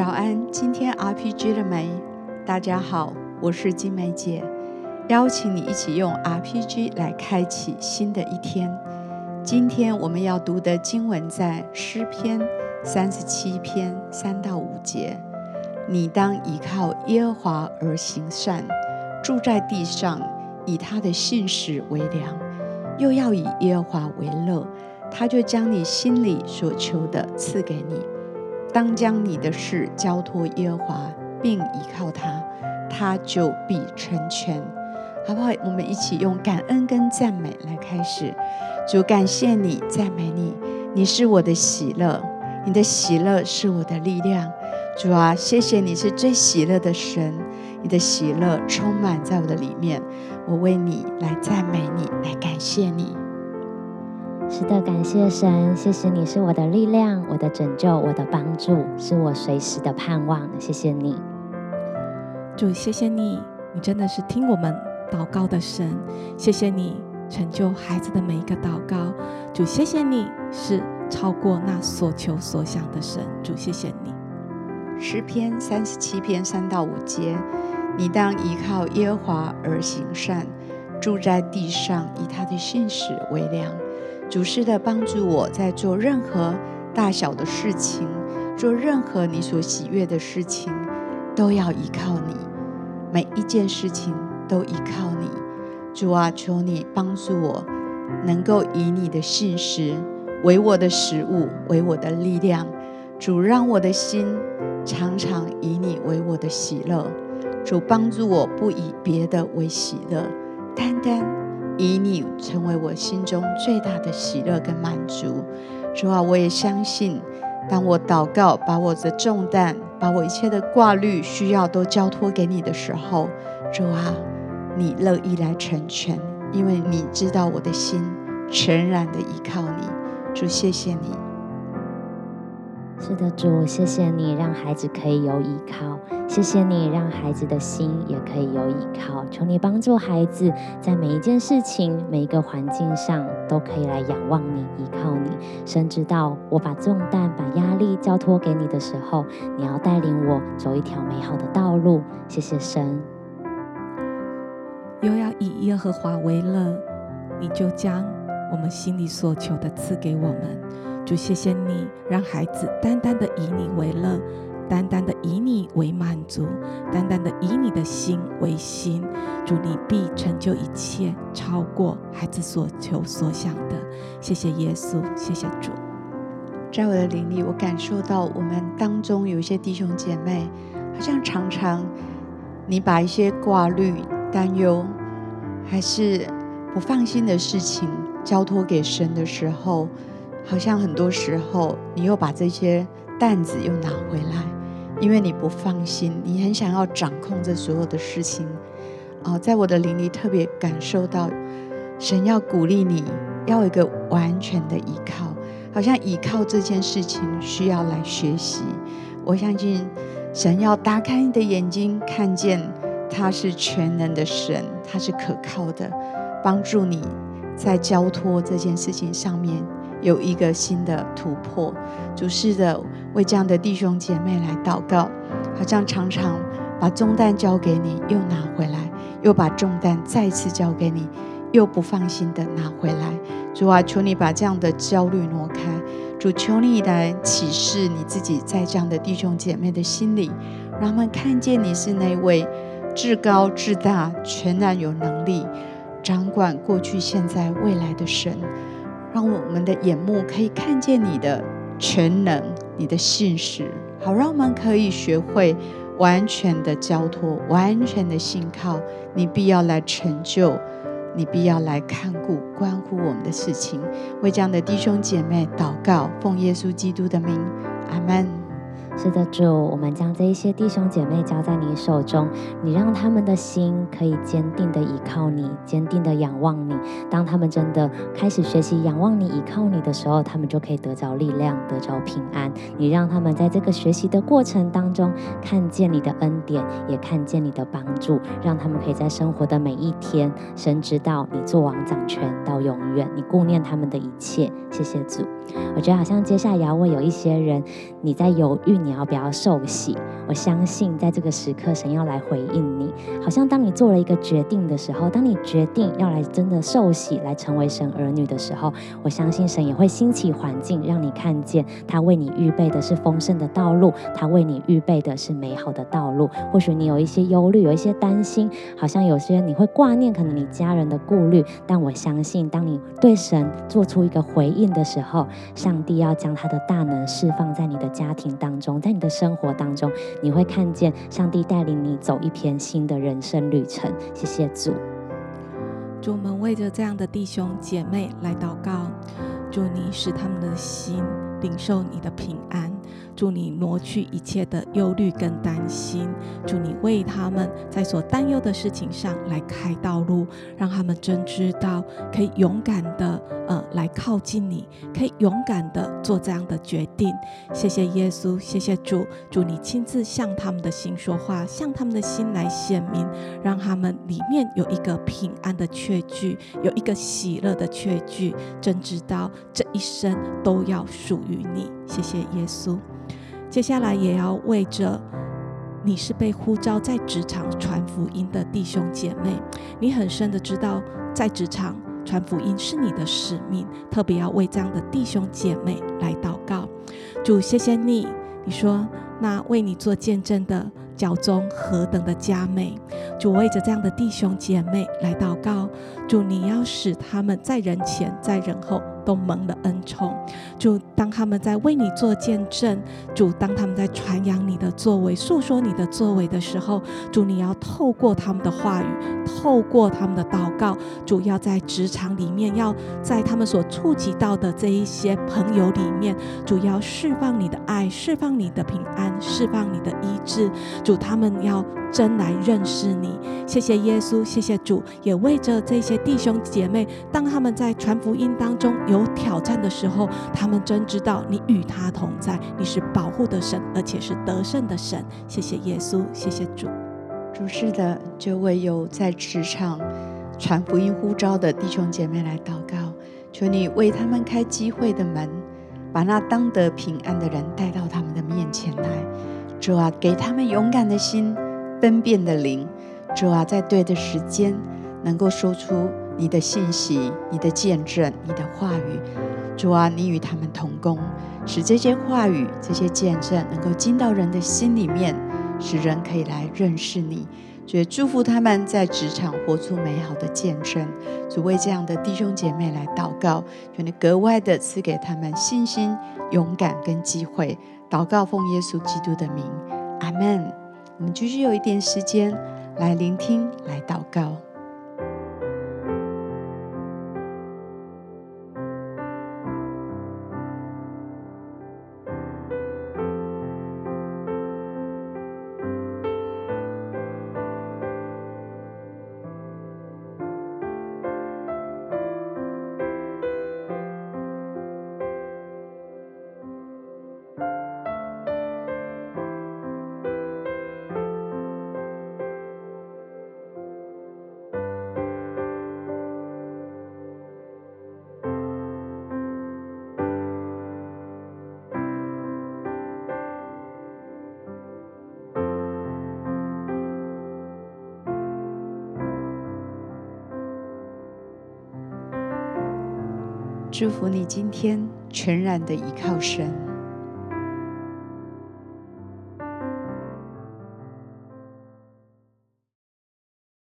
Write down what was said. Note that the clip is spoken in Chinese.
早安，今天 RPG 了没？大家好，我是金梅姐，邀请你一起用 RPG 来开启新的一天。今天我们要读的经文在诗篇三十七篇三到五节。你当倚靠耶和华而行善，住在地上，以他的信实为粮，又要以耶和华为乐，他就将你心里所求的赐给你。当将你的事交托耶和华，并倚靠他，他就必成全。好不好？我们一起用感恩跟赞美来开始。主，感谢你，赞美你，你是我的喜乐，你的喜乐是我的力量。主啊，谢谢你是最喜乐的神，你的喜乐充满在我的里面。我为你来赞美你，来感谢你。是的，感谢神，谢谢你是我的力量，我的拯救，我的帮助，是我随时的盼望。谢谢你，主，谢谢你，你真的是听我们祷告的神。谢谢你成就孩子的每一个祷告。主，谢谢你是超过那所求所想的神。主，谢谢你。诗篇三十七篇三到五节，你当依靠耶和华而行善，住在地上，以他的信使为粮。主是的帮助我在做任何大小的事情，做任何你所喜悦的事情，都要依靠你。每一件事情都依靠你。主啊，求你帮助我，能够以你的信实为我的食物，为我的力量。主让我的心常常以你为我的喜乐。主帮助我不以别的为喜乐，单单。以你成为我心中最大的喜乐跟满足，主啊，我也相信，当我祷告，把我的重担，把我一切的挂虑、需要都交托给你的时候，主啊，你乐意来成全，因为你知道我的心全然的依靠你，主，谢谢你。是的，主，谢谢你让孩子可以有依靠，谢谢你让孩子的心也可以有依靠。求你帮助孩子在每一件事情、每一个环境上都可以来仰望你、依靠你。神知道我把重担、把压力交托给你的时候，你要带领我走一条美好的道路。谢谢神。又要以耶和华为乐，你就将我们心里所求的赐给我们。主，谢谢你让孩子单单的以你为乐，单单的以你为满足，单单的以你的心为心。主，你必成就一切，超过孩子所求所想的。谢谢耶稣，谢谢主。在我的灵里，我感受到我们当中有一些弟兄姐妹，好像常常你把一些挂虑、担忧，还是不放心的事情交托给神的时候。好像很多时候，你又把这些担子又拿回来，因为你不放心，你很想要掌控这所有的事情。哦，在我的灵里特别感受到，神要鼓励你，要有一个完全的依靠，好像依靠这件事情需要来学习。我相信神要打开你的眼睛，看见他是全能的神，他是可靠的，帮助你在交托这件事情上面。有一个新的突破，主是的，为这样的弟兄姐妹来祷告，好像常常把重担交给你，又拿回来，又把重担再次交给你，又不放心的拿回来。主啊，求你把这样的焦虑挪开。主，求你来启示你自己在这样的弟兄姐妹的心里，让他们看见你是那位至高至大、全然有能力、掌管过去、现在、未来的神。让我们的眼目可以看见你的全能，你的信实，好让我们可以学会完全的交托，完全的信靠你，必要来成就，你必要来看顾关乎我们的事情。为这样的弟兄姐妹祷告，奉耶稣基督的名，阿门。是的，主，我们将这一些弟兄姐妹交在你手中，你让他们的心可以坚定的依靠你，坚定的仰望你。当他们真的开始学习仰望你、依靠你的时候，他们就可以得着力量，得着平安。你让他们在这个学习的过程当中，看见你的恩典，也看见你的帮助，让他们可以在生活的每一天，深知道你作王掌权到永远，你顾念他们的一切。谢谢主。我觉得好像接下来要问有一些人，你在犹豫你要不要受洗。我相信在这个时刻，神要来回应你。好像当你做了一个决定的时候，当你决定要来真的受洗，来成为神儿女的时候，我相信神也会兴起环境，让你看见他为你预备的是丰盛的道路，他为你预备的是美好的道路。或许你有一些忧虑，有一些担心，好像有些你会挂念，可能你家人的顾虑。但我相信，当你对神做出一个回应的时候，上帝要将他的大能释放在你的家庭当中，在你的生活当中，你会看见上帝带领你走一篇新的人生旅程。谢谢主，主，我们为着这样的弟兄姐妹来祷告，祝你使他们的心领受你的平安。祝你挪去一切的忧虑跟担心，祝你为他们在所担忧的事情上来开道路，让他们真知道可以勇敢的呃来靠近你，可以勇敢的做这样的决定。谢谢耶稣，谢谢主，祝你亲自向他们的心说话，向他们的心来显明，让他们里面有一个平安的确据，有一个喜乐的确据，真知道这一生都要属于你。谢谢耶稣。接下来也要为着你是被呼召在职场传福音的弟兄姐妹，你很深的知道，在职场传福音是你的使命，特别要为这样的弟兄姐妹来祷告。主，谢谢你，你说那为你做见证的脚踪何等的佳美。主，为着这样的弟兄姐妹来祷告，主，你要使他们在人前在人后。都蒙了恩宠，主，当他们在为你做见证，主，当他们在传扬你的作为、诉说你的作为的时候，主，你要透过他们的话语，透过他们的祷告，主要在职场里面，要在他们所触及到的这一些朋友里面，主要释放你的爱，释放你的平安，释放你的医治，主，他们要真来认识你。谢谢耶稣，谢谢主，也为着这些弟兄姐妹，当他们在传福音当中。有挑战的时候，他们真知道你与他同在，你是保护的神，而且是得胜的神。谢谢耶稣，谢谢主。主是的，就为有在职场传福音呼召的弟兄姐妹来祷告，求你为他们开机会的门，把那当得平安的人带到他们的面前来。主啊，给他们勇敢的心，分辨的灵。主啊，在对的时间能够说出。你的信息、你的见证、你的话语，主啊，你与他们同工，使这些话语、这些见证能够进到人的心里面，使人可以来认识你。主也祝福他们在职场活出美好的见证。主为这样的弟兄姐妹来祷告，求你格外的赐给他们信心、勇敢跟机会。祷告奉耶稣基督的名，阿门。我们继续有一点时间来聆听、来祷告。祝福你今天全然的依靠神。